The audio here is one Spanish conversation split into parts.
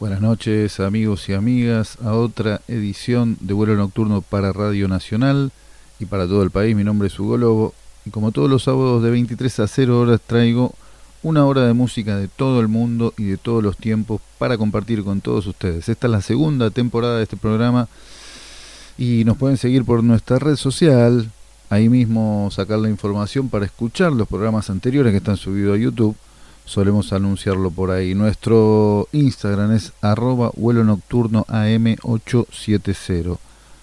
Buenas noches amigos y amigas a otra edición de vuelo nocturno para Radio Nacional y para todo el país. Mi nombre es Hugo Lobo y como todos los sábados de 23 a 0 horas traigo una hora de música de todo el mundo y de todos los tiempos para compartir con todos ustedes. Esta es la segunda temporada de este programa y nos pueden seguir por nuestra red social, ahí mismo sacar la información para escuchar los programas anteriores que están subidos a YouTube solemos anunciarlo por ahí. Nuestro Instagram es arroba vuelo nocturno AM870.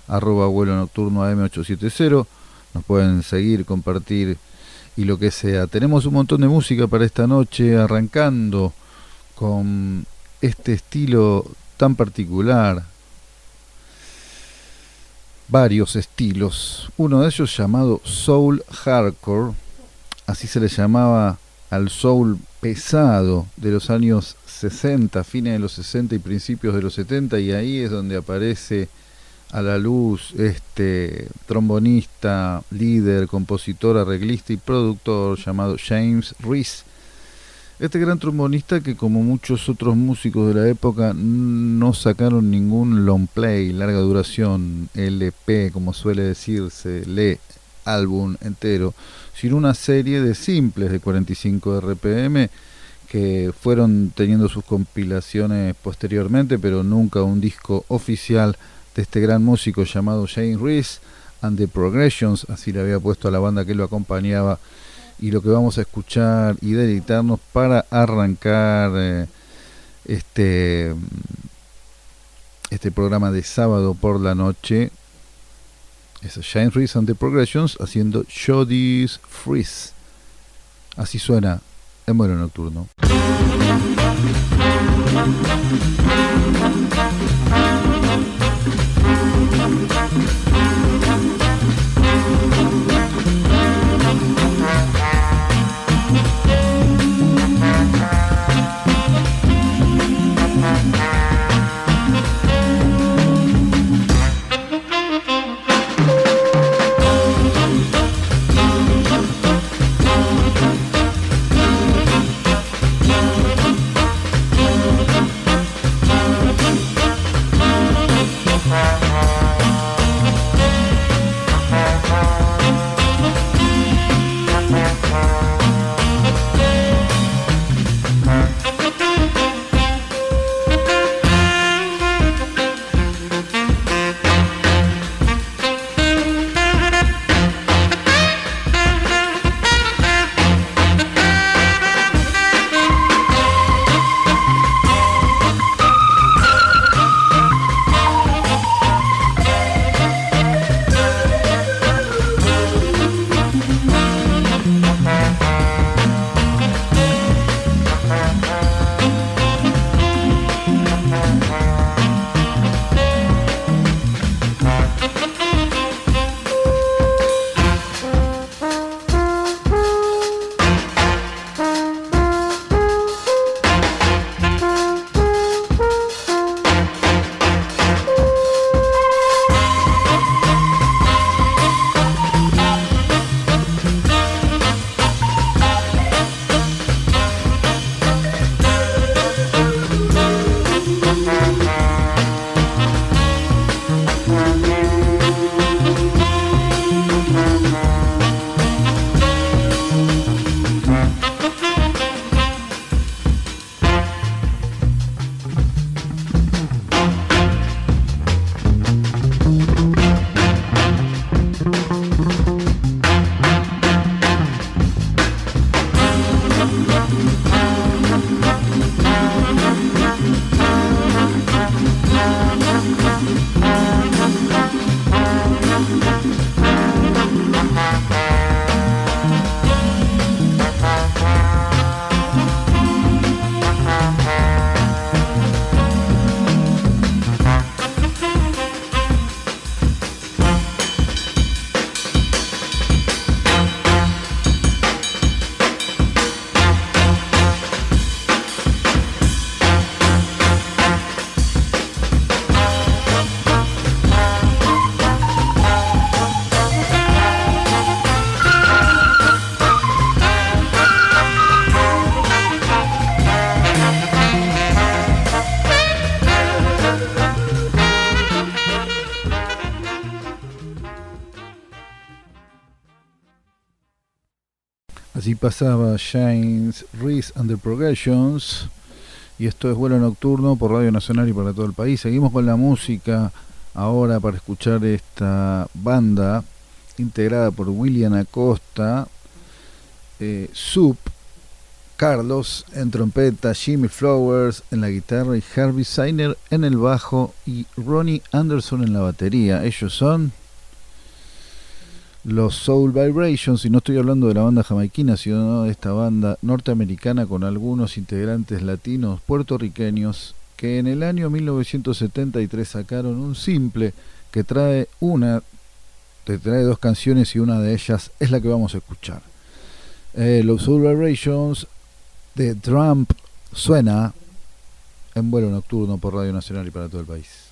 Arroba vuelo nocturno AM870. Nos pueden seguir, compartir y lo que sea. Tenemos un montón de música para esta noche, arrancando con este estilo tan particular. Varios estilos. Uno de ellos llamado Soul Hardcore. Así se le llamaba al soul pesado de los años 60, fines de los 60 y principios de los 70 y ahí es donde aparece a la luz este trombonista, líder, compositor, arreglista y productor llamado James Reese. Este gran trombonista que como muchos otros músicos de la época no sacaron ningún long play, larga duración, LP como suele decirse, le álbum entero, sino una serie de simples de 45 RPM que fueron teniendo sus compilaciones posteriormente, pero nunca un disco oficial de este gran músico llamado Shane Reese and the Progressions, así le había puesto a la banda que lo acompañaba, y lo que vamos a escuchar y deleitarnos para arrancar eh, este, este programa de sábado por la noche es Shine Reese and the Progressions haciendo Shoddy's Freeze. Así suena en vuelo nocturno. Pasaba Shines, Reese and the Progressions. Y esto es vuelo nocturno por Radio Nacional y para todo el país. Seguimos con la música ahora para escuchar esta banda integrada por William Acosta, eh, Soup, Carlos en trompeta, Jimmy Flowers en la guitarra y Harvey Seiner en el bajo y Ronnie Anderson en la batería. Ellos son los Soul Vibrations, y no estoy hablando de la banda jamaiquina, sino de esta banda norteamericana con algunos integrantes latinos puertorriqueños que en el año 1973 sacaron un simple que trae una, te trae dos canciones y una de ellas es la que vamos a escuchar. Eh, los Soul Vibrations de Trump suena en vuelo nocturno por Radio Nacional y para todo el país.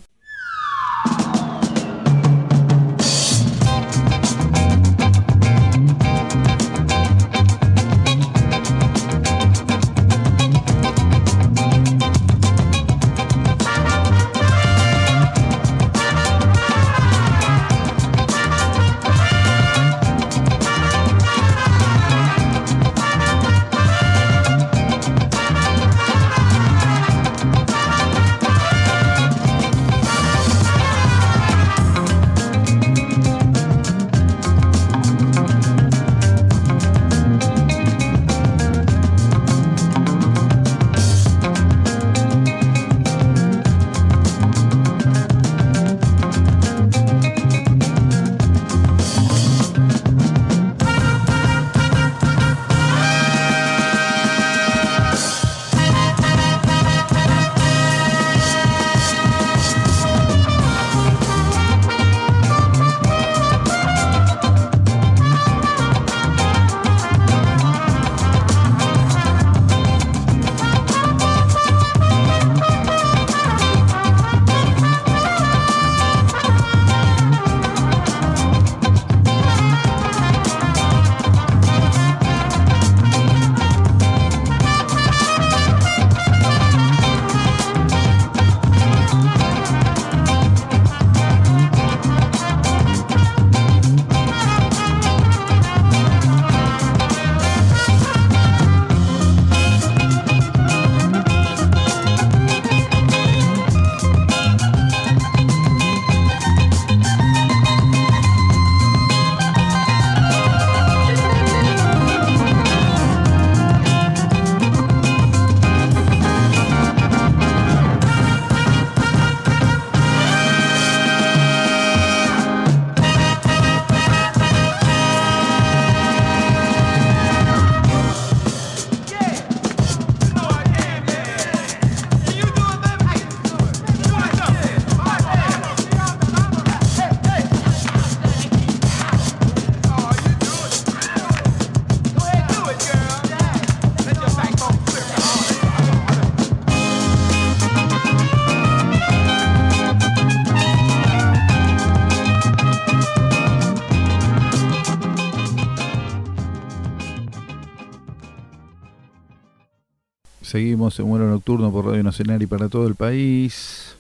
Vuelo nocturno por Radio Nacional y para todo el país.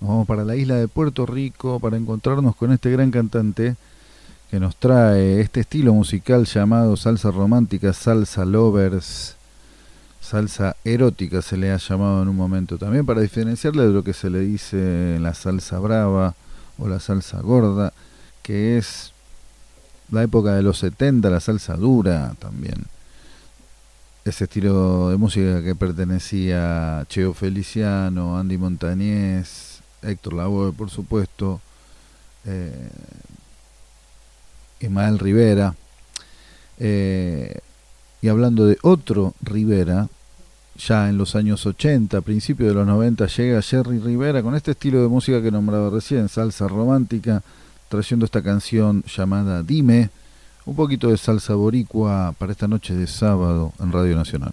Nos vamos para la isla de Puerto Rico para encontrarnos con este gran cantante que nos trae este estilo musical llamado salsa romántica, salsa lovers, salsa erótica se le ha llamado en un momento también para diferenciarle de lo que se le dice la salsa brava o la salsa gorda, que es la época de los 70, la salsa dura también ese estilo de música que pertenecía Cheo Feliciano, Andy Montañez, Héctor Lavoe, por supuesto, eh, Rivera. Eh, y hablando de otro Rivera, ya en los años 80, principios de los 90, llega Jerry Rivera con este estilo de música que nombraba recién, salsa romántica, trayendo esta canción llamada Dime un poquito de salsa boricua para esta noche de sábado en Radio Nacional.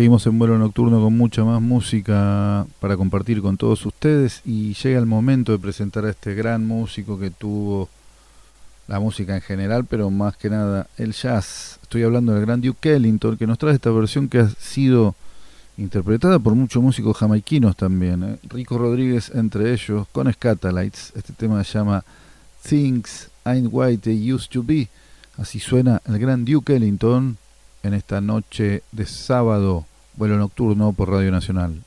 Seguimos en vuelo nocturno con mucha más música para compartir con todos ustedes y llega el momento de presentar a este gran músico que tuvo la música en general, pero más que nada el jazz. Estoy hablando del gran Duke Ellington que nos trae esta versión que ha sido interpretada por muchos músicos jamaiquinos también. ¿eh? Rico Rodríguez entre ellos, con Scatalites. Este tema se llama Things Ain't White They Used to Be. Así suena el gran Duke Ellington en esta noche de sábado Vuelo Nocturno por Radio Nacional.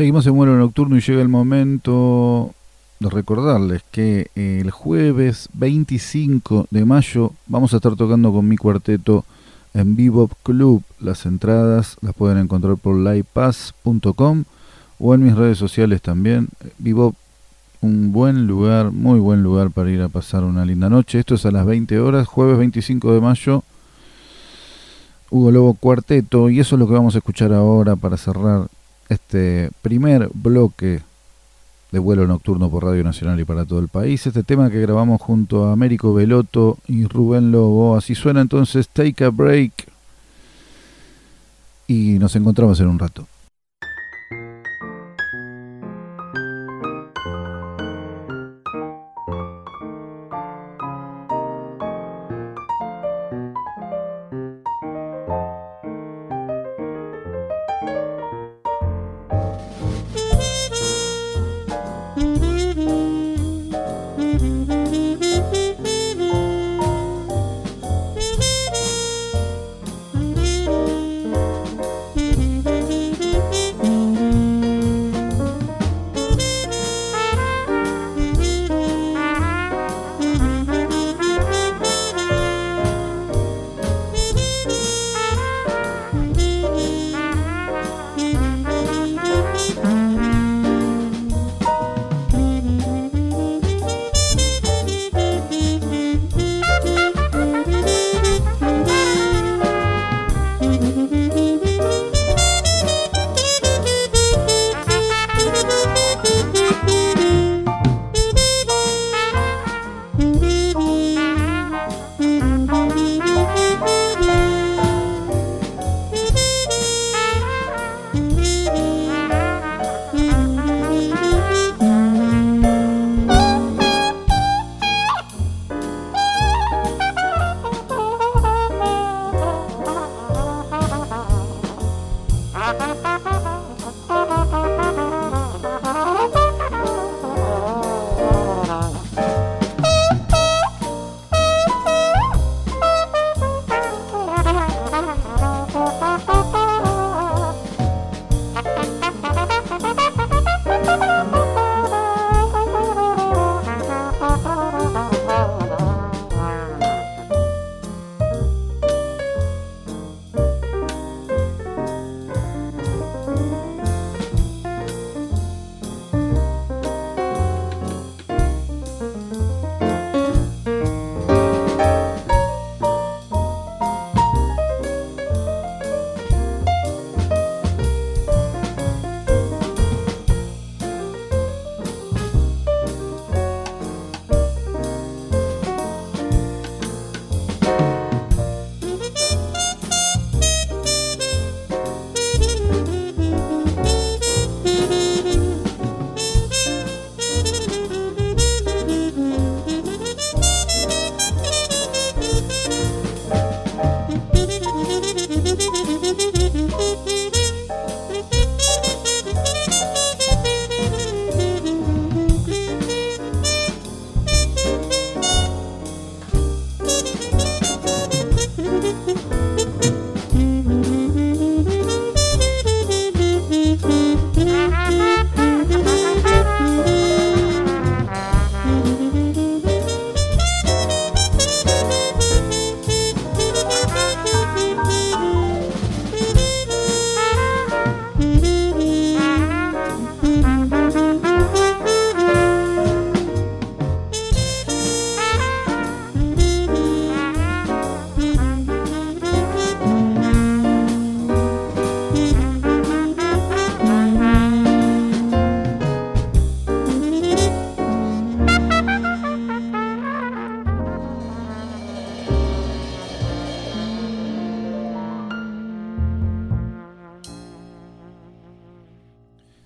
Seguimos en vuelo nocturno y llega el momento de recordarles que el jueves 25 de mayo vamos a estar tocando con mi cuarteto en Bebop Club. Las entradas las pueden encontrar por livepass.com o en mis redes sociales también. Bebop, un buen lugar, muy buen lugar para ir a pasar una linda noche. Esto es a las 20 horas, jueves 25 de mayo. Hugo Lobo Cuarteto y eso es lo que vamos a escuchar ahora para cerrar este primer bloque de vuelo nocturno por Radio Nacional y para todo el país. Este tema que grabamos junto a Américo Veloto y Rubén Lobo. Así suena entonces Take a Break. Y nos encontramos en un rato.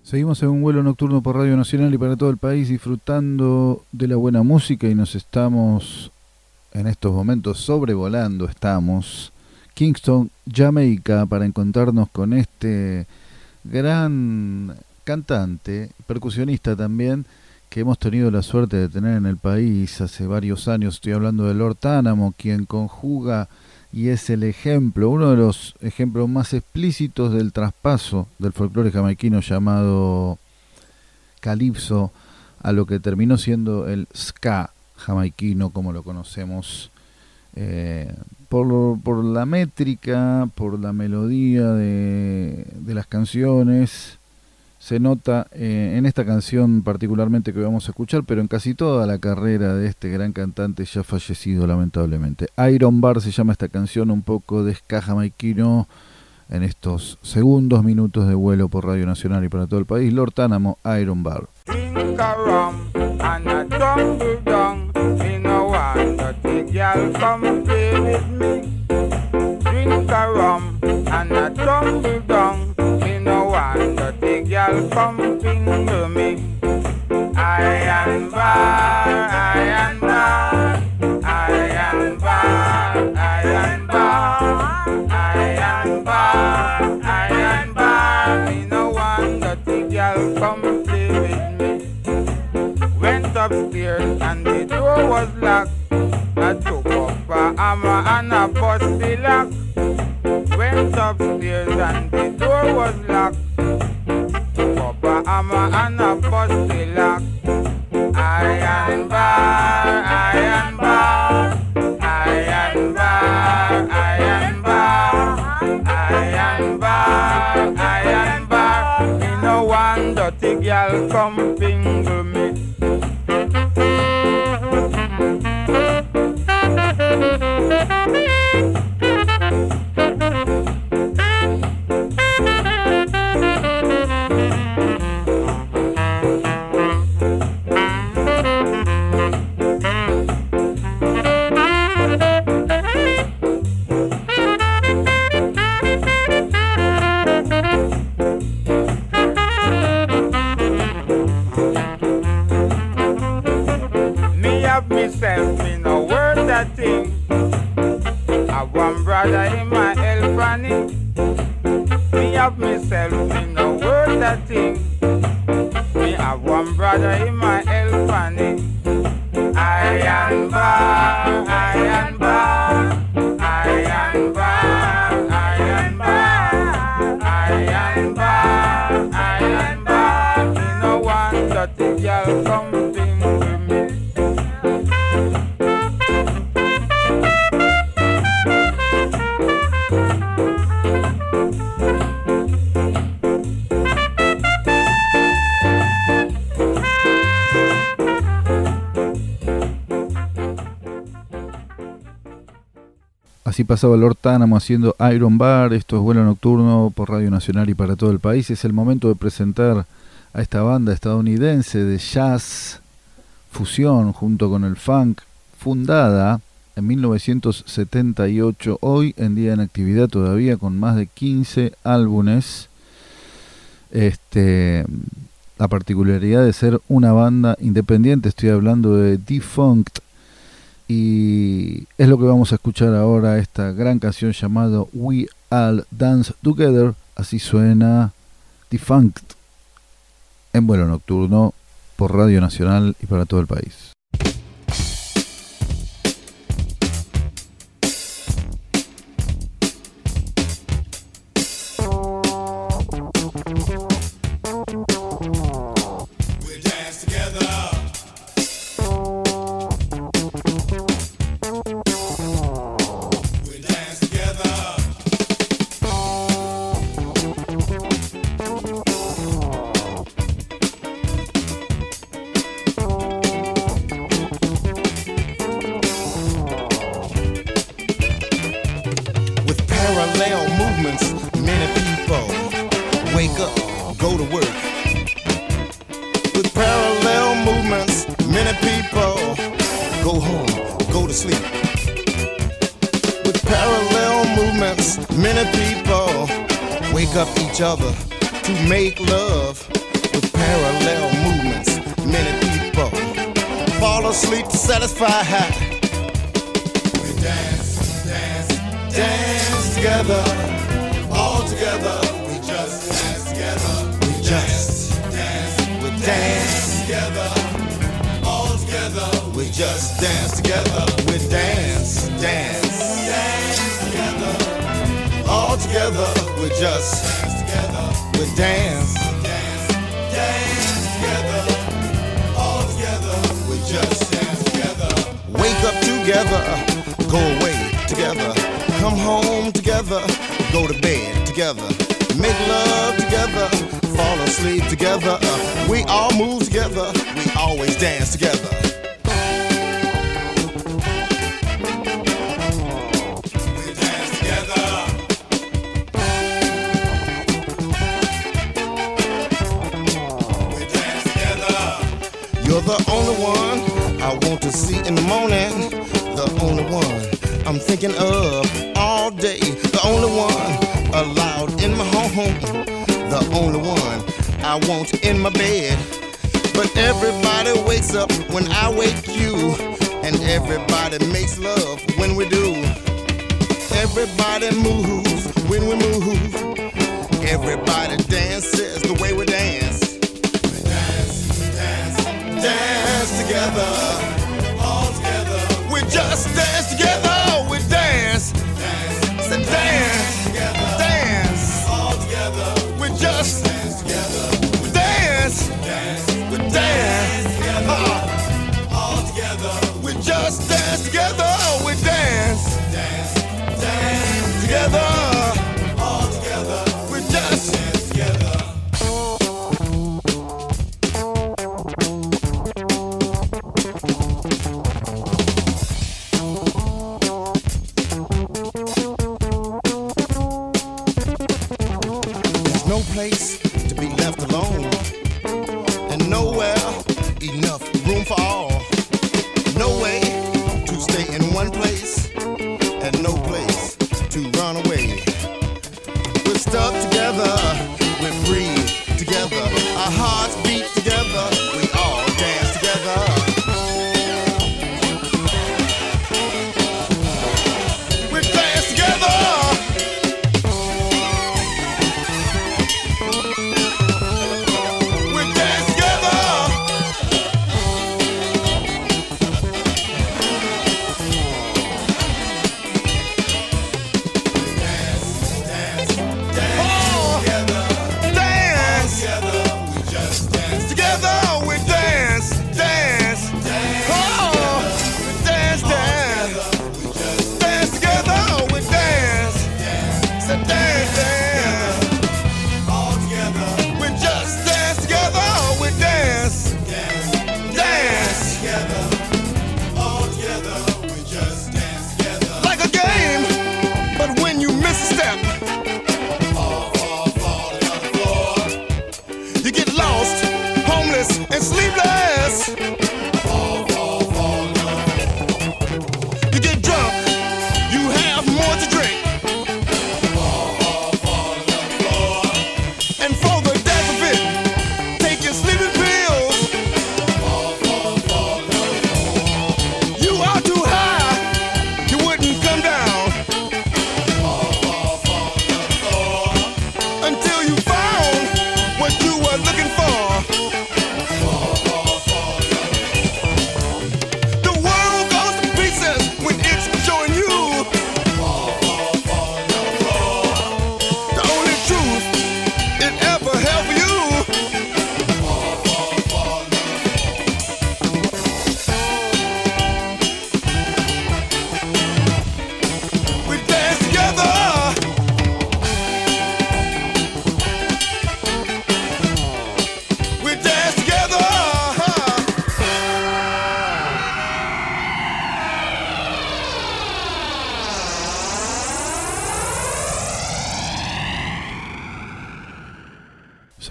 Seguimos en un vuelo nocturno por Radio Nacional y para todo el país disfrutando de la buena música y nos estamos en estos momentos sobrevolando, estamos Kingston, Jamaica, para encontrarnos con este gran cantante, percusionista también, que hemos tenido la suerte de tener en el país hace varios años. Estoy hablando de Lord Tánamo, quien conjuga y es el ejemplo, uno de los ejemplos más explícitos del traspaso del folclore jamaiquino llamado calipso a lo que terminó siendo el ska jamaiquino como lo conocemos eh, por, la métrica, por la melodía de las canciones, se nota eh, en esta canción particularmente que vamos a escuchar, pero en casi toda la carrera de este gran cantante ya fallecido lamentablemente. Iron Bar se llama esta canción, un poco de ska jamaiquino en estos segundos minutos de vuelo por Radio Nacional y para todo el país. Lord Tánamo, Iron Bar. Girl come finger me. Iron bar, iron bar, am bar, iron bar, iron bar, iron bar. Me no want dirty girl come play with me. Went upstairs and the door was locked. I took up a hammer and a bust Así pasaba Lord Tánamo haciendo Iron Bar, esto es vuelo nocturno por Radio Nacional y para todo el país. Es el momento de presentar a esta banda estadounidense de jazz, fusión junto con el funk, fundada en 1978, hoy en día en actividad todavía con más de 15 álbumes. Este, la particularidad de ser una banda independiente, estoy hablando de Defunct y es lo que vamos a escuchar ahora, esta gran canción llamada We All Dance Together. Así suena Defunct en vuelo nocturno por Radio Nacional y para todo el país. parallel movements. Many people wake up each other to make love with parallel movements. Many people fall asleep to satisfy. We dance, dance, dance together, all together. We just dance together. We just dance, we dance together. All together. We just dance together. We dance, dance together. We just dance together. We dance. Dance together. All together. We just dance together. Wake up together. Go away together. Come home together. Go to bed together. Make love together. Fall asleep together. We all move together. We always dance together. Want to see in the morning. The only one I'm thinking of all day. The only one allowed in my home. The only one I want in my bed. But everybody wakes up when I wake you. And everybody makes love when we do. Everybody moves when we move. Everybody dances the way we dance. We dance, dance, dance together.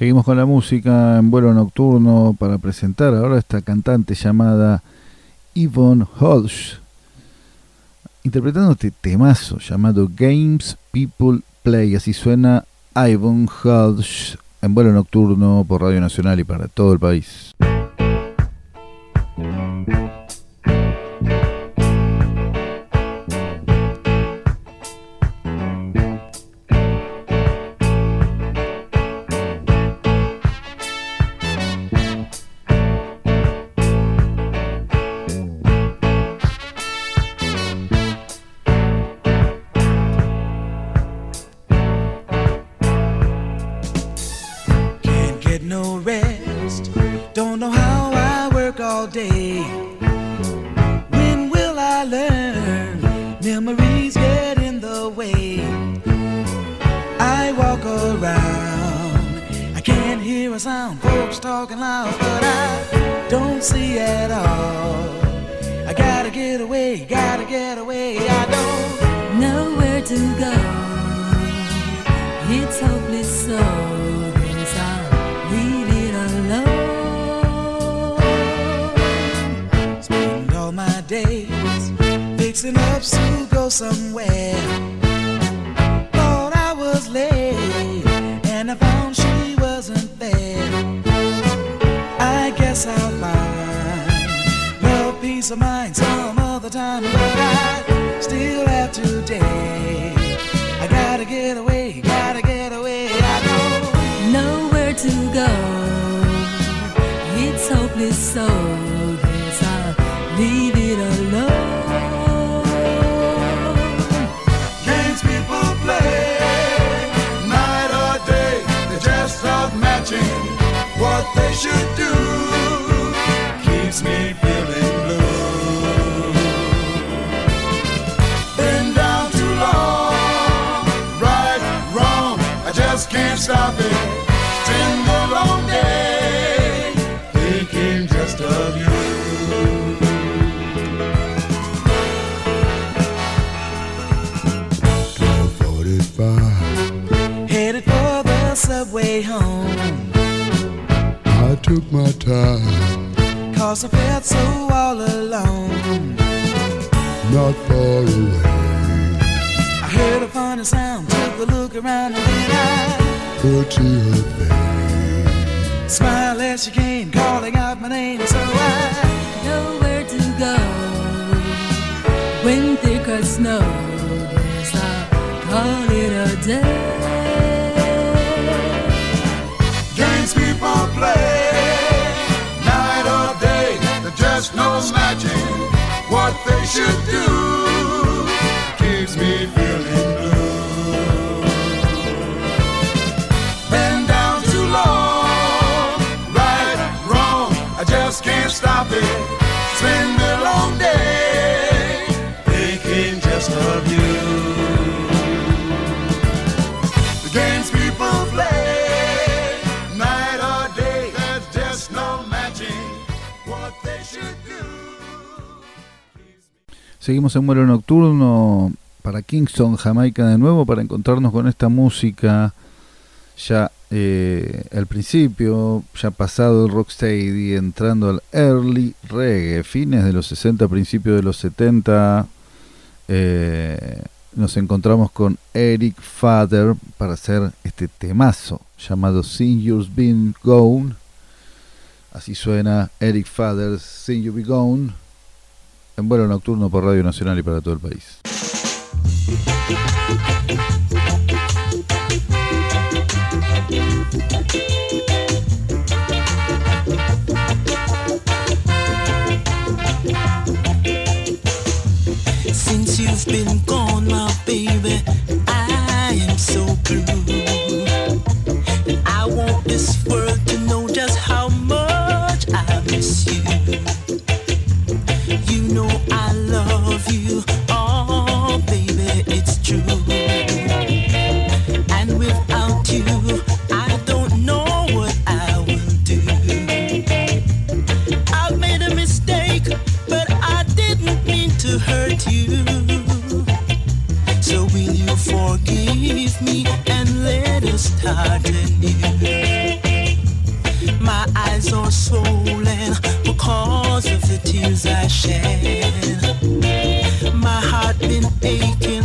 Seguimos con la música en vuelo nocturno para presentar ahora esta cantante llamada Yvonne Hodge, interpretando este temazo llamado Games People Play. Así suena Yvonne Hodge en vuelo nocturno por Radio Nacional y para todo el país. way home. I took my time. Cause I felt so all alone. Not far away. I heard a funny sound, took a look around, and then I put to her face. Smile as she came, calling out my name, so I know where to go. When thick as snow, I call it a day. just no magic what they should do. Seguimos en vuelo nocturno para Kingston, Jamaica de nuevo, para encontrarnos con esta música ya eh, al principio, ya pasado el rocksteady, entrando al early reggae, fines de los 60, principios de los 70. Eh, nos encontramos con Eric Fader para hacer este temazo llamado Sin You've Been Gone. Así suena Eric Fader, Sin You Be Gone en vuelo nocturno por Radio Nacional y para todo el país. My eyes are swollen because of the tears I shed. My heart been aching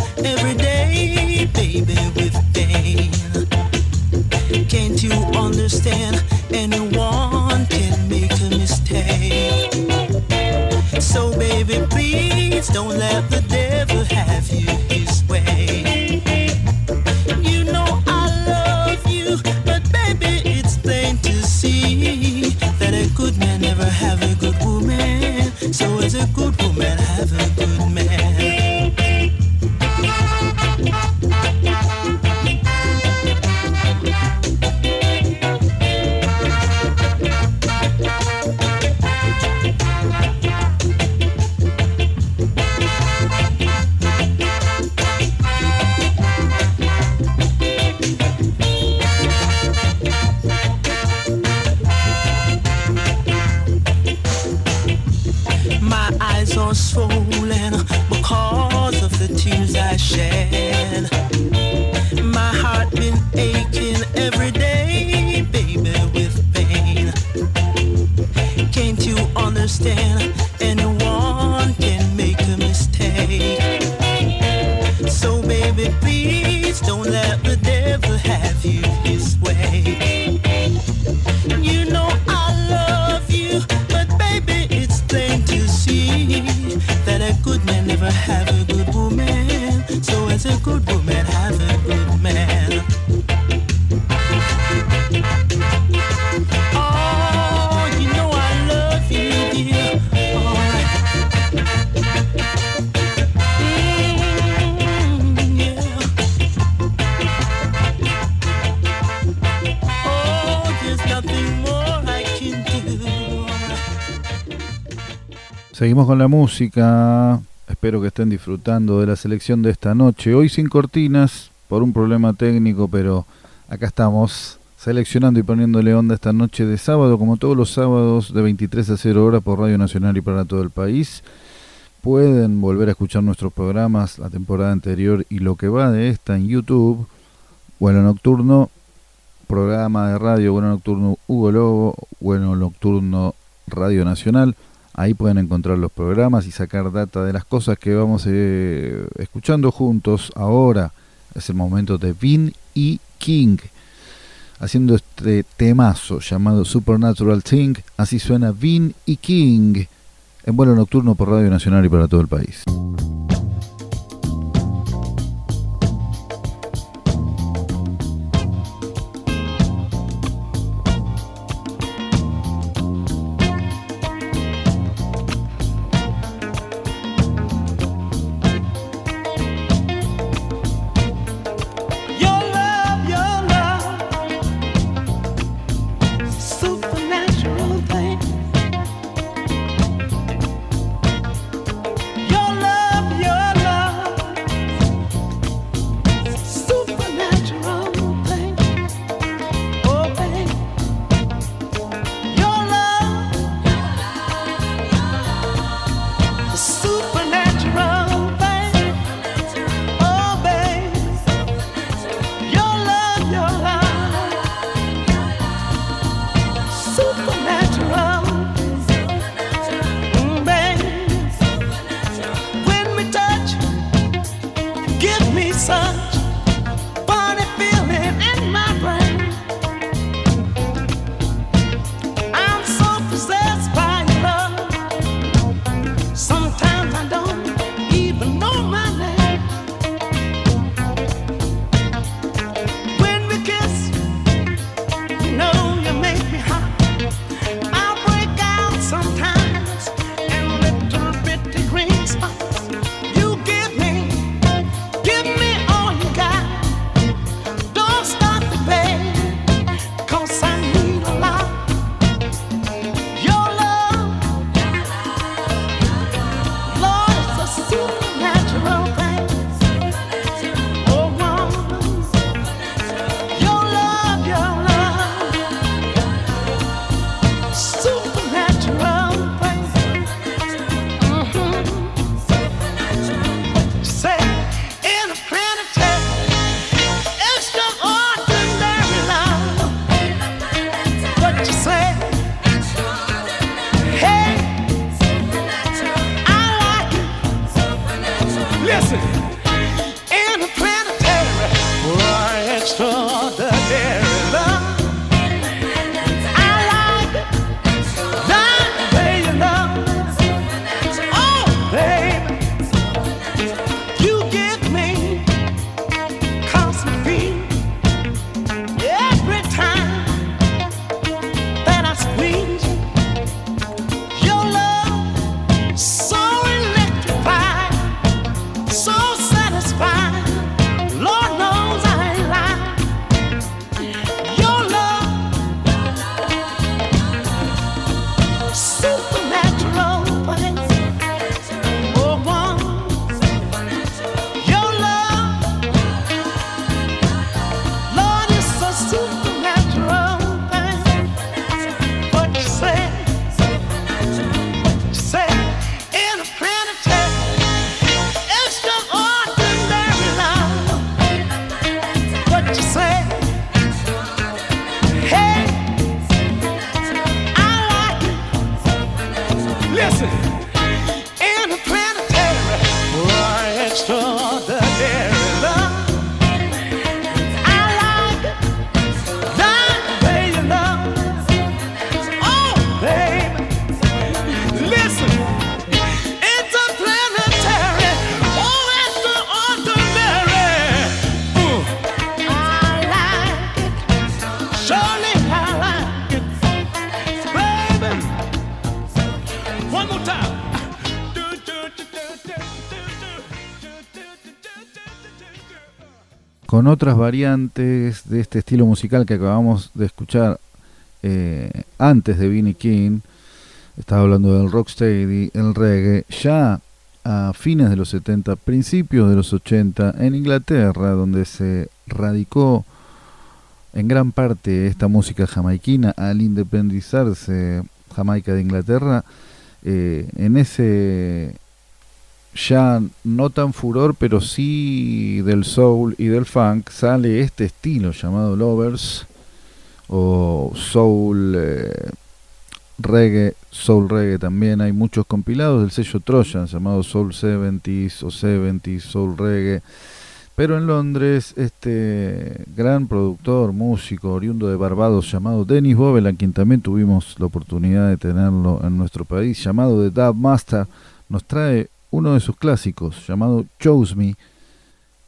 Seguimos con la música. Espero que estén disfrutando de la selección de esta noche. Hoy sin cortinas por un problema técnico, pero acá estamos seleccionando y poniéndole onda esta noche de sábado, como todos los sábados de 23 a 0 horas por Radio Nacional y para todo el país. Pueden volver a escuchar nuestros programas, la temporada anterior y lo que va de esta en YouTube. Bueno Nocturno, programa de radio Bueno Nocturno Hugo Lobo, Bueno Nocturno Radio Nacional. Ahí pueden encontrar los programas y sacar data de las cosas que vamos eh, escuchando juntos. Ahora es el momento de Vin y King haciendo este temazo llamado Supernatural Thing. Así suena Vin y King en vuelo nocturno por Radio Nacional y para todo el país. Con otras variantes de este estilo musical que acabamos de escuchar eh, antes de Vinnie King. Estaba hablando del rocksteady, el reggae, ya a fines de los 70, principios de los 80, en Inglaterra, donde se radicó en gran parte esta música jamaiquina al independizarse Jamaica de Inglaterra, eh, en ese ya no tan furor, pero sí del soul y del funk, sale este estilo llamado Lovers o soul eh, reggae, soul reggae también. Hay muchos compilados del sello Trojan llamado Soul 70s o 70s Soul Reggae. Pero en Londres, este gran productor, músico, oriundo de Barbados, llamado Dennis Bobel, a quien también tuvimos la oportunidad de tenerlo en nuestro país, llamado The Dub Master, nos trae uno de sus clásicos, llamado Chose Me,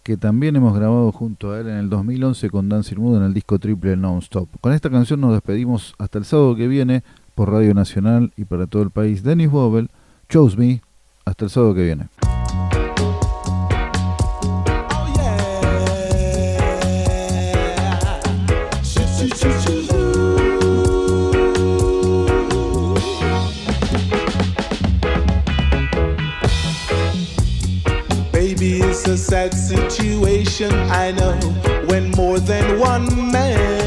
que también hemos grabado junto a él en el 2011 con Dancing Mood en el disco triple Non-Stop. Con esta canción nos despedimos hasta el sábado que viene por Radio Nacional y para todo el país. Dennis Bobel, Chose Me, hasta el sábado que viene. A sad situation, I know, when more than one man